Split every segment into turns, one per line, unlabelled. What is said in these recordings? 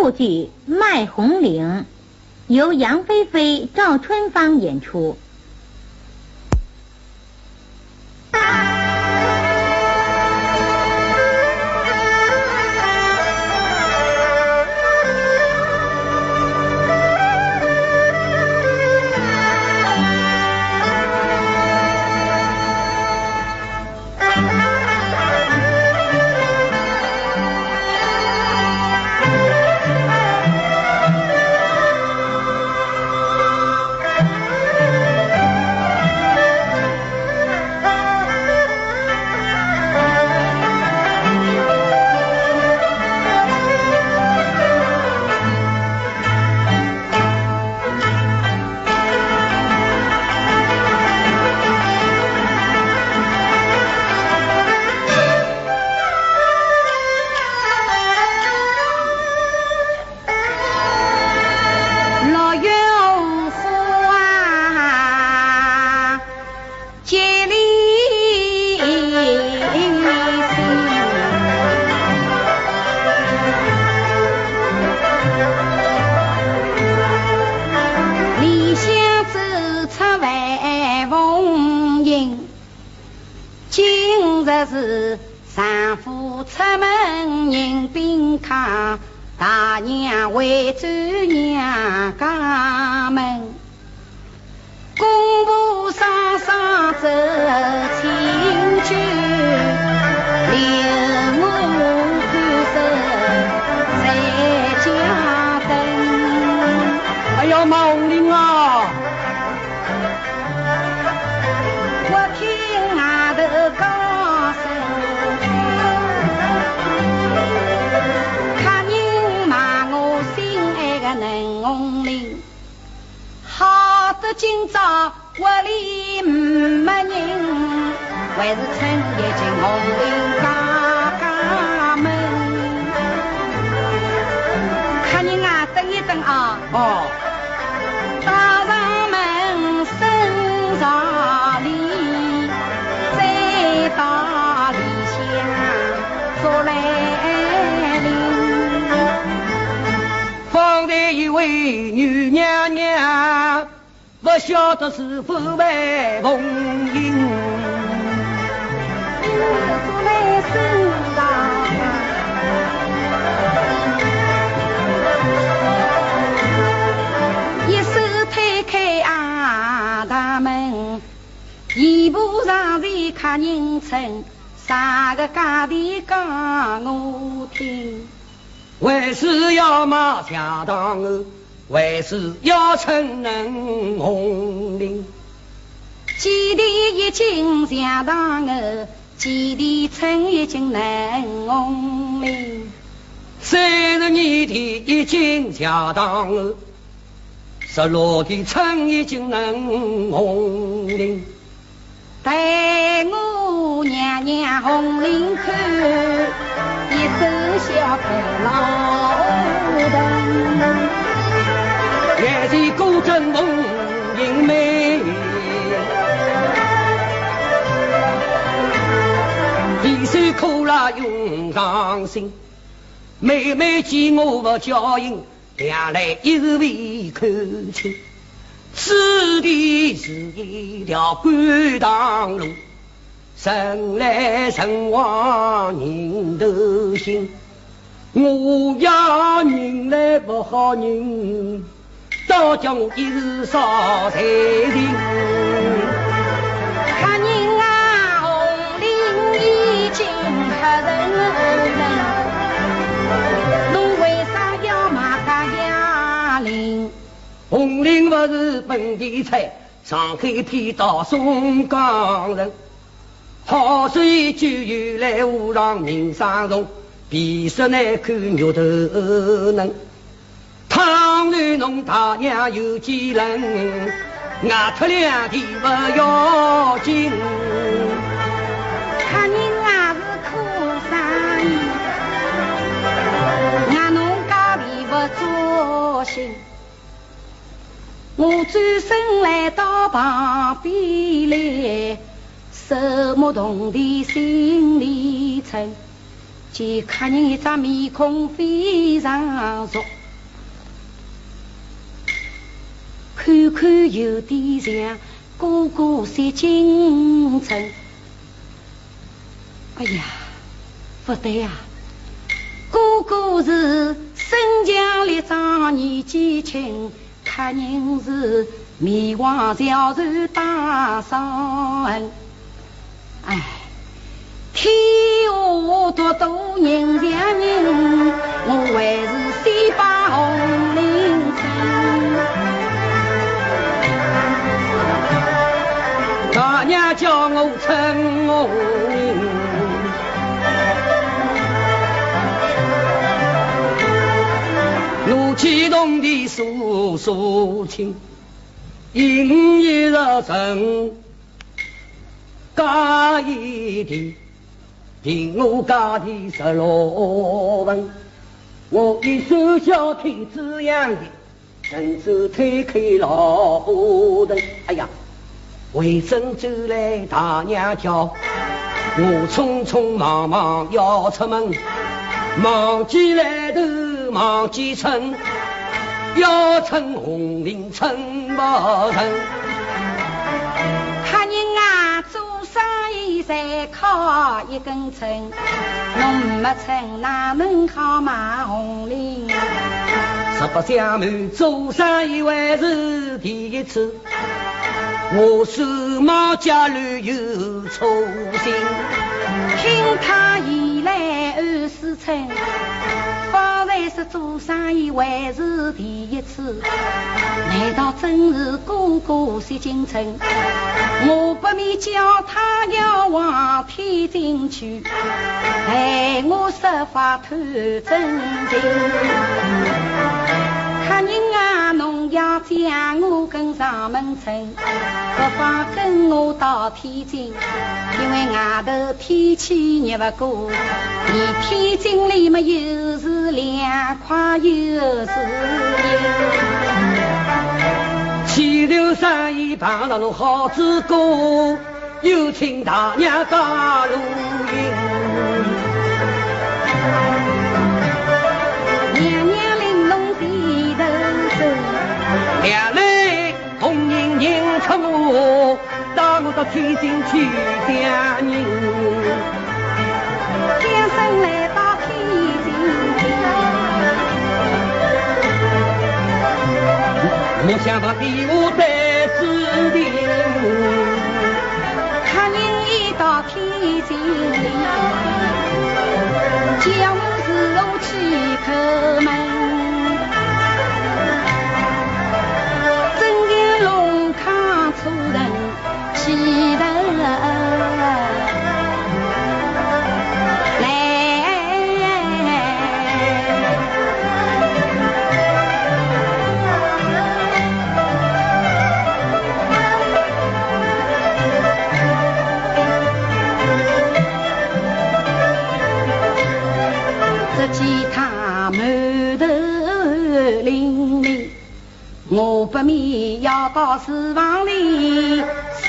沪剧《卖红绫》，由杨菲菲、赵春芳演出。
还是趁夜进红绫家家门。客人啊，等一等啊！
哦。
打上门，身上里，再到里厢坐来临。
方才一位女娘娘。不晓得是否为红缨，
坐来身上，一手推开啊大门，一步上前客人称，三个家的讲我听，
为是要马下当儿。为是要称能红绫，
几地一斤下当儿，几地称一斤能红绫。
三十年的已经下当儿，十六的称一斤能红绫。
待我娘娘红领看，一手小开老灯。
眼前苦辣用上心。妹妹见我不娇应，两来一时未看清。此地是一条官塘路，人来人往人头行。我呀，人来不好认。早叫我一日烧菜人，
红绫
不是本地菜，上海偏到松江人。好水酒又来湖上人生重，皮色难看肉头嫩。倘若侬大娘有几人，外出两天不要
我转身来到旁边来，手摸铜的心里称，见客人一张面孔非常熟，看看有点像哥哥三金城。哎呀，不对呀，哥哥是身强力壮，年纪轻，客人是面黄憔悴大伤。哎，天下多多人像人，我还是先把红领
诉说情，阴一日成。家一地，凭我家的十六文，我一手小天子样的，伸手推开老虎灯。哎呀，回身走来大娘叫，我匆匆忙忙要出门，忘记来头忘记称，要称红绫称不成。
再靠一根秤，侬没称哪能好买红绫？
实不相瞒，做生意还是第一次，我手忙脚乱又粗心，
听他言来暗思忖。方才说做生意还是第一次？难道真是哥哥薛金城？我不免叫他要往天津去，待我设法探真情。要将我跟上门城，不妨跟我到天津，因为外头天气热不过，你天津里么又是凉快又是阴。
前头生意碰到了好主顾，又请大娘加入营。两泪红盈盈出我，带我到天津去相人。
天生来到天津，
没想到比我在指定。
客人一到天津，叫我自我去叩门。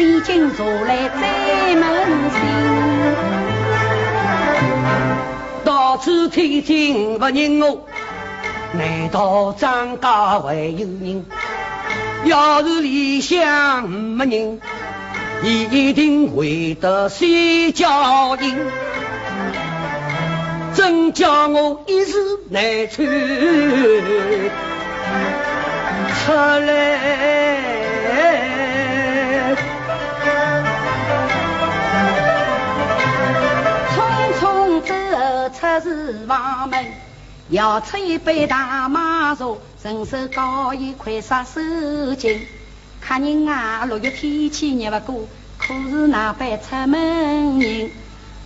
里，先进茶来再问信。
到处天津不认我，难道张家还有人？要是李湘没人，一定会得先叫人。真叫我一时难穿。出来，
走出厨房门，舀出一杯大马茶，顺手搞一块杀手巾。客人啊，六月天气热不过，可是那般出门人，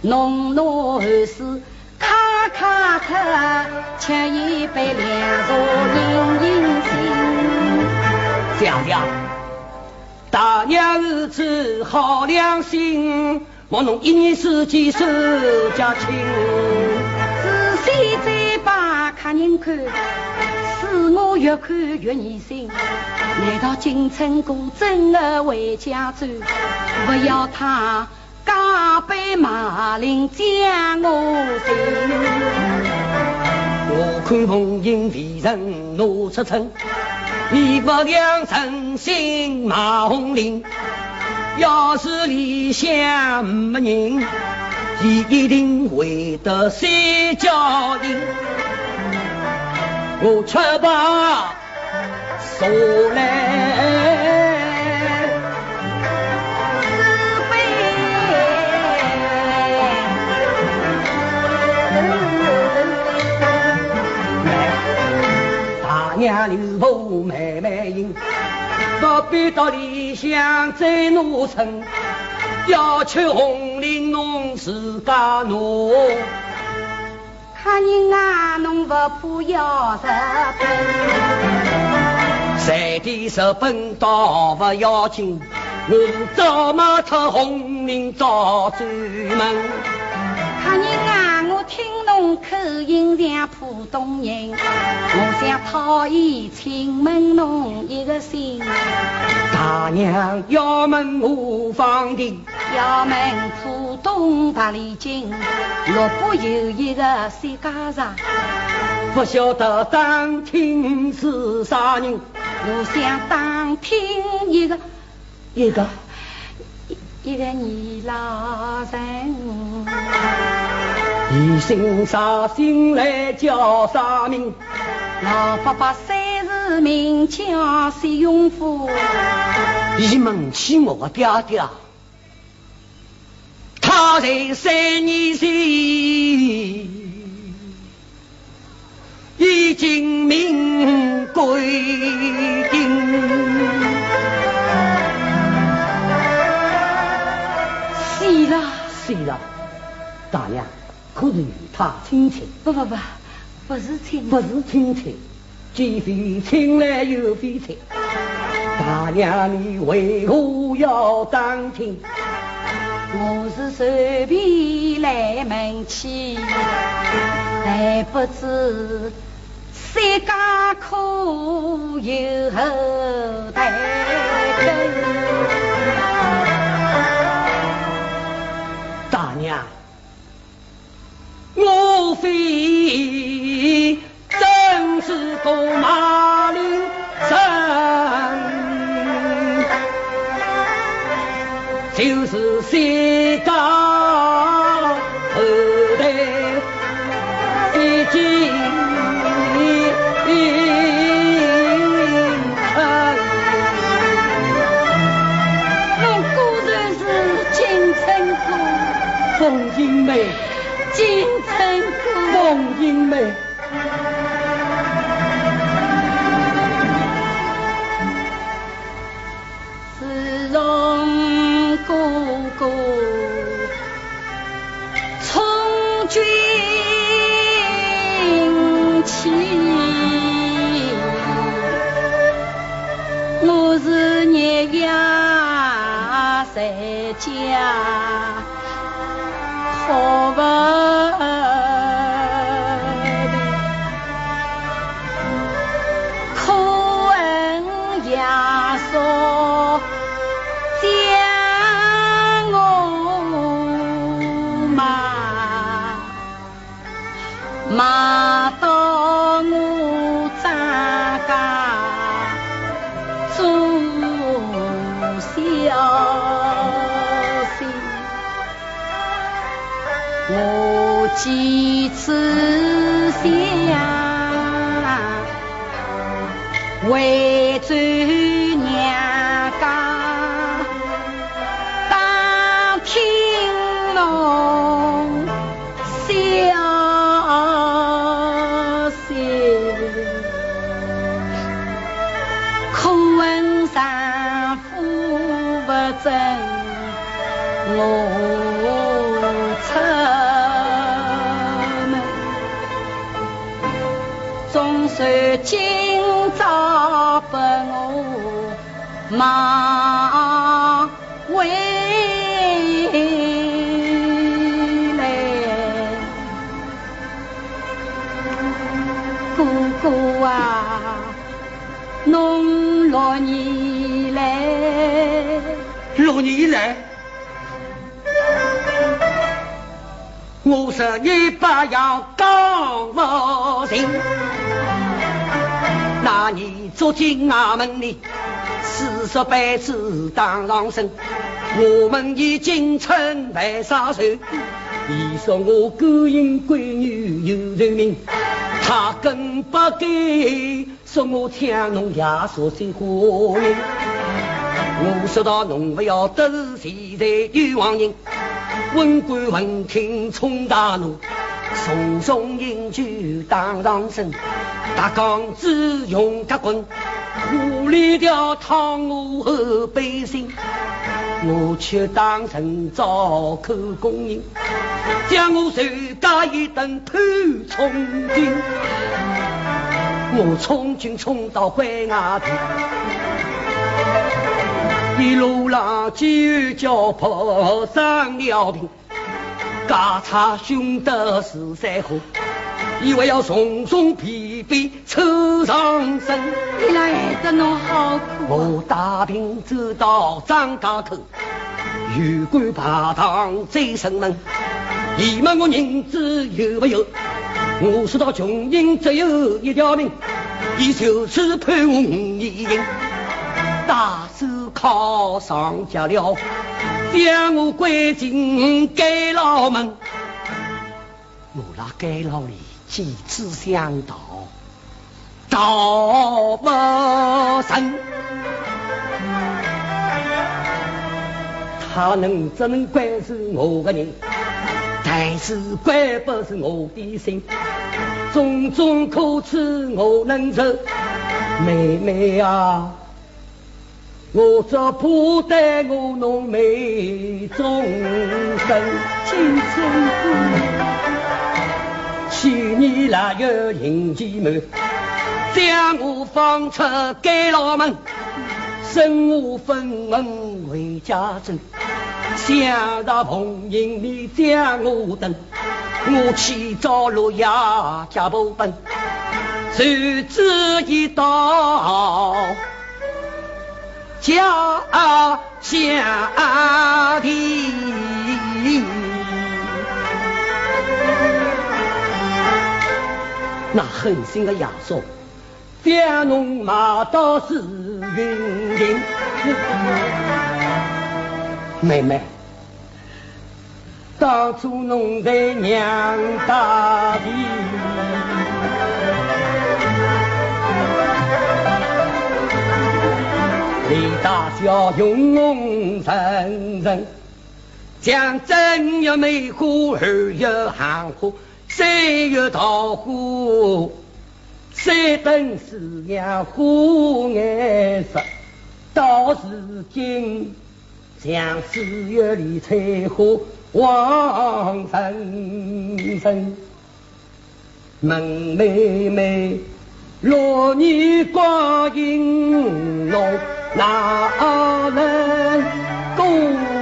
浓浓寒水。咔咔咔，吃一杯凉茶，饮饮心。
娘娘，大娘儿子好良心，我侬一年四季守家亲。
仔细再把客人看，使我越看越疑心。难道金城哥真的回家转？不要他。马背马铃将我寻。
我看红英为人怒出尘，你不良真心马红绫。要是理想没人，一定会得三角印。我却把说来。娘留步慢慢行，不必到理想再努成，要吃红绫侬自家拿。
看你啊，侬不怕要日本？
在地日本倒不要紧，我早买出红绫早转门。
客人啊，我听侬。口音像浦东人，我想讨伊请问侬一个姓。
大娘要问我方的，
要问浦东八里井，若不有一个谁家上？
不晓得当听是啥人？
我想打听一个
一个
一个你老人。
你姓啥？姓来叫啥名？
老伯伯三世名叫薛永福。
你问起我爹爹，他在三年前已经命归定。
死了，
死了，大娘。可是与他亲戚？
不不不，不是亲，
不是亲戚，既非亲来又非亲。大娘，你为何要当亲？
我是随便来门去，还不知三家可有后代
大娘。我非真是个马谁家后代已经
我果然是金城哥，
凤英妹。
金城哥，
凤英妹，
我几次想回转侬六年来，
六年来。我说你不要讲不行。那你走进衙门里，四十辈子当上身，我们已经称为杀手。你说我勾引闺女有人命，他更不该，说我抢侬亚索水花名。我说到侬不要得罪在冤枉人，文官闻听冲大怒，重重饮酒当上身，大杠子用夹棍，无力条烫我后背心，我却当成招口供人，将我手加一顿头冲军，我冲军冲到关衙厅。一路浪酒叫破上了病，家差兄得是三河，以为要重重疲惫抽上身。
你来得侬好苦。
我带兵走到张家口，有官爬堂追审问，你问我银子有没有？我说到穷人只有一条命，你就是判我五年刑。大手铐上架了，将我关进监牢门。我那监牢里几次想逃，逃不成。他能只能关是我的人，但是关不是我的心。种种苦楚我能受，妹妹啊。我只怕待我浓眉终身
金针菇。
去年腊月迎吉满，将我放出监牢门，身无分文回家走。想到红营里将我等，我起早落夜加步奔，谁知一到。家乡的那狠心的亚索，将侬骂到是云林。妹妹，当初侬在娘家的。李大小勇人人，将正月梅花，二月寒花，三月桃花，三等四娘花颜色。到如今，像四月里采花望人人。问妹妹，若你光阴浓。哪能
共？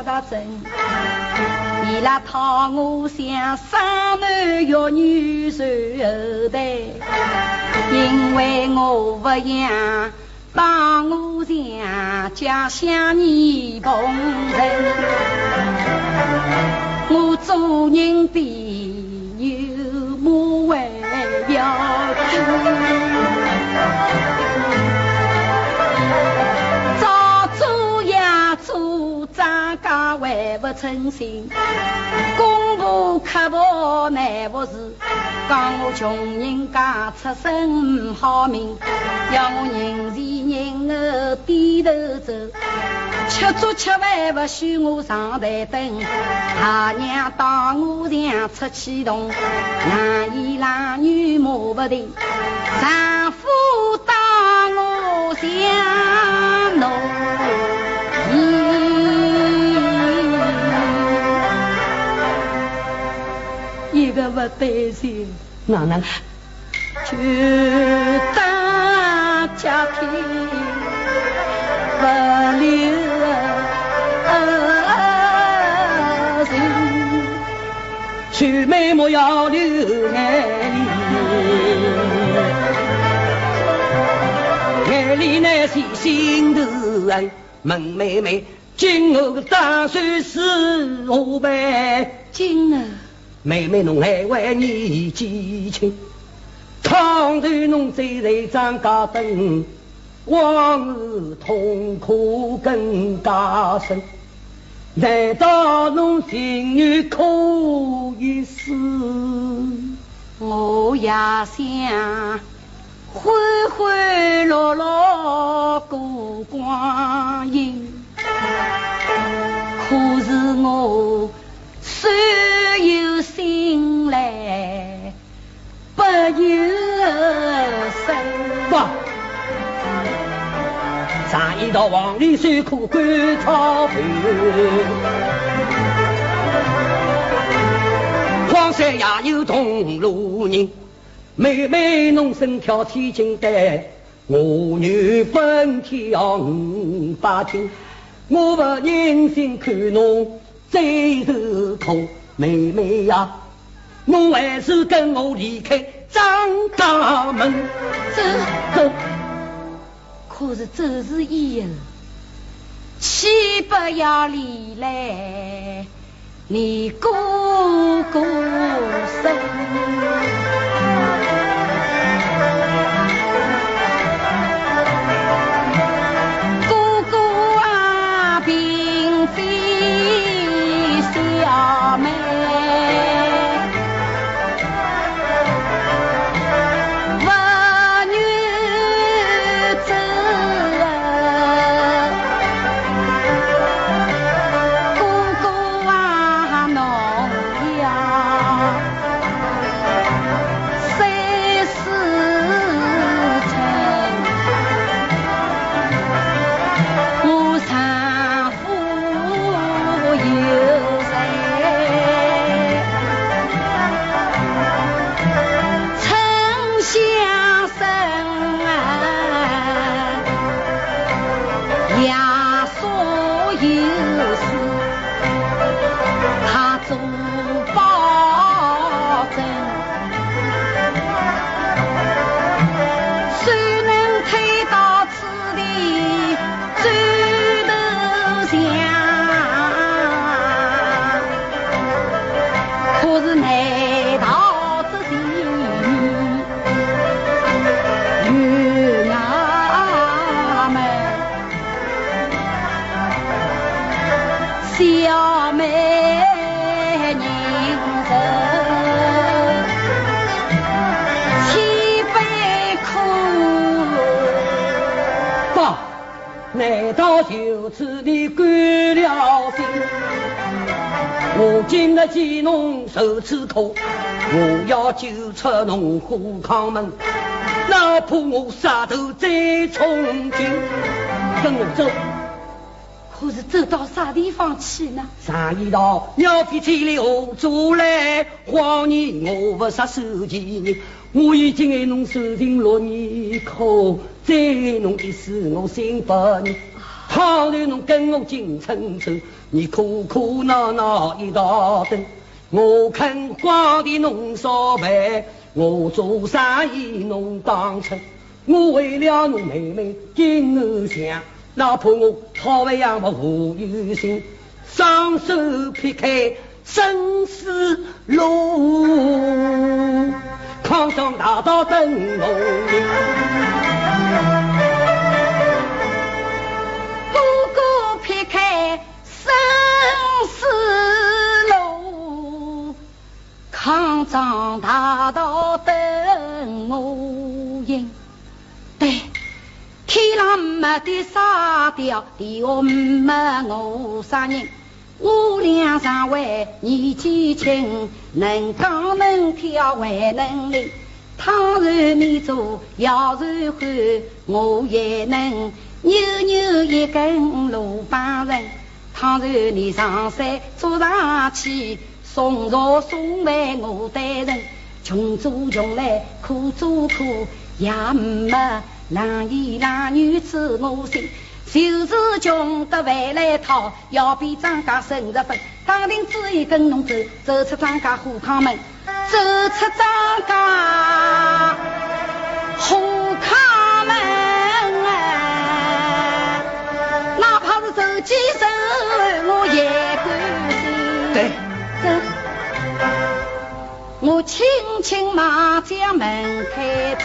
夹到针，伊拉讨我像生男育女随后代，因为我不养，把我像家乡泥棚人，我做人比不称心，公婆刻薄难服侍，讲我穷人家出身好命，要我人前人后低头走，吃粥吃饭不许我上台灯，他娘打我像出气筒，男衣郎女骂不停，丈夫打我像个不对劲，
哪能？
就当家庭不留人，
娶妹莫要留爱里，爱里乃是心头恨。问妹妹，今后打算是何办？
今儿
妹妹侬还为你记亲，倘若侬再来张家灯，往日痛苦更加深。难道侬情愿可以死？
我也想。欢欢乐乐过光阴，可是我虽有心来不由身。
哇！上一道黄里山苦甘草盘，荒山也有同路人。妹妹，侬身挑千金担，我愿分挑五百斤。我不忍心看侬最受苦，妹妹呀，我还是跟我离开张家门。
走走，可是走是以后，岂不要离来你哥哥身？
小妹，你千杯苦，难道就此你甘了心，我今日见侬受此苦，我要救出侬虎康门，哪怕我杀头再从军，跟我走。
可是走到啥地方去呢？
上一道鸟飞千里何阻来？谎言我不杀手前人，我已经爱侬受尽六年苦，再爱侬一世我心不宁。倘若侬跟我进城走，你苦苦恼恼一道等，我肯荒地侬烧饭，我做生意侬当成，我为了侬妹妹今后想，哪怕我讨回养不负有心，双手劈开生死路，康庄大道等我。
开生死路，康庄大道等我。天上没得沙雕，地下没我啥人。我俩上位年纪轻，能讲能跳还能练。倘若你做姚然欢，我也能。扭扭一根芦棒人，倘若你上山坐上去，送茶送饭我担人，穷做穷来苦做苦，也没男儿男女知我心。就是穷得饭来讨，要比张家生十分。打定主意跟侬走，走出张家虎康门，走出张家虎康门啊！哪怕是走几手，我也甘心。
对，
我轻轻马将门开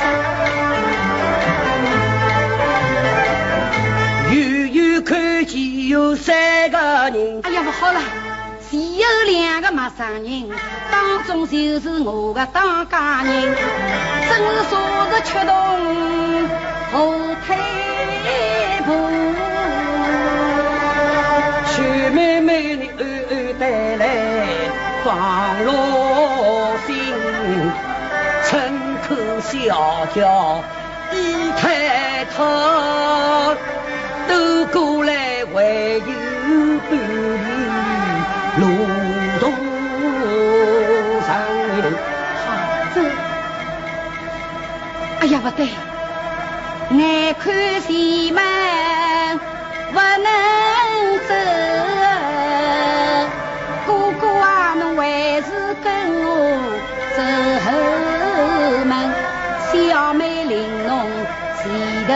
远远看见有三个人。
哎呀，不好了，前有两个陌生人，当中就是我的当家人，真是昨日却动后退步。
徐妹妹，你暗暗带来放落小叫一抬头，都过来还有半里路途上。
好走。哎呀，不对，眼看前门不能走。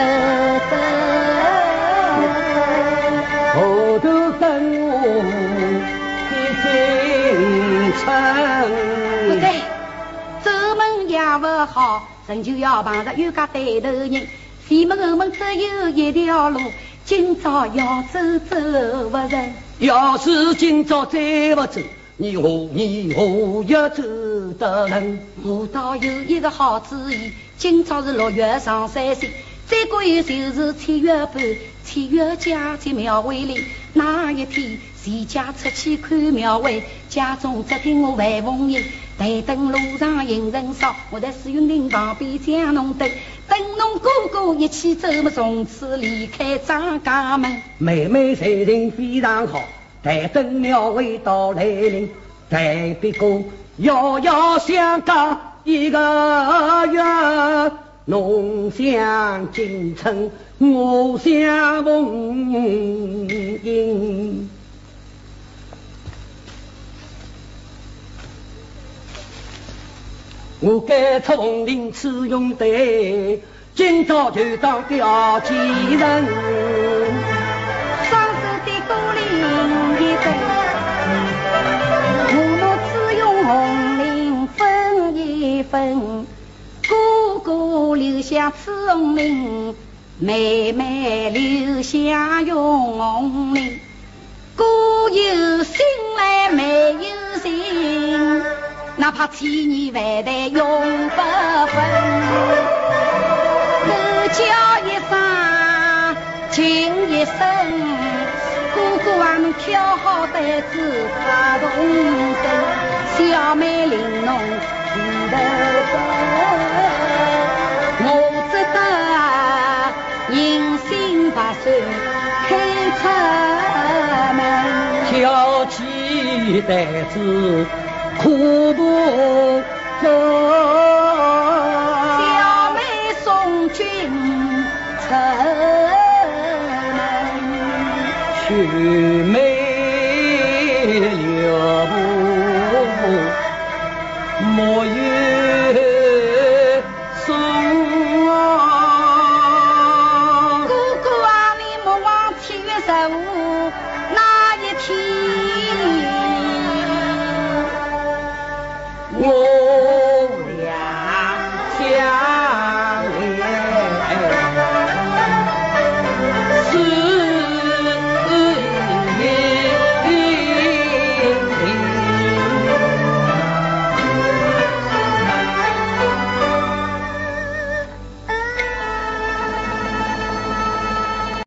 后头
跟我进城。
不对，走门也不好，人就要碰着冤家对头人。前门后门只有一条路，今朝要走走不成。
要是今朝再不走，你何年何月走得成？
我倒有一个好主意，今朝是六月上三岁，再过一就是七月半，七月佳节庙会里，那一天全家出去看庙会，家中只听我万凤吟，台灯路上行人少，我在水云亭旁边将侬等，等侬哥哥一起走嘛，从此离开张家门。
妹妹才情非常好，台灯庙会到来临，台北哥遥遥相隔一个月，侬想进城，我想凤英。我该出红绫此用对，今朝就当吊祭人。
双手的鼓铃一对，我们只用红绫分一分，留下此红绫，妹妹留下永红绫。哥有心来妹有心，哪怕千年万代永不分。哥叫一声，情一声，哥哥啊，侬挑好担子快动身，小妹领侬前头走，我只得银杏白水开出门。
挑起担子，苦步走。
小妹送君出门。
去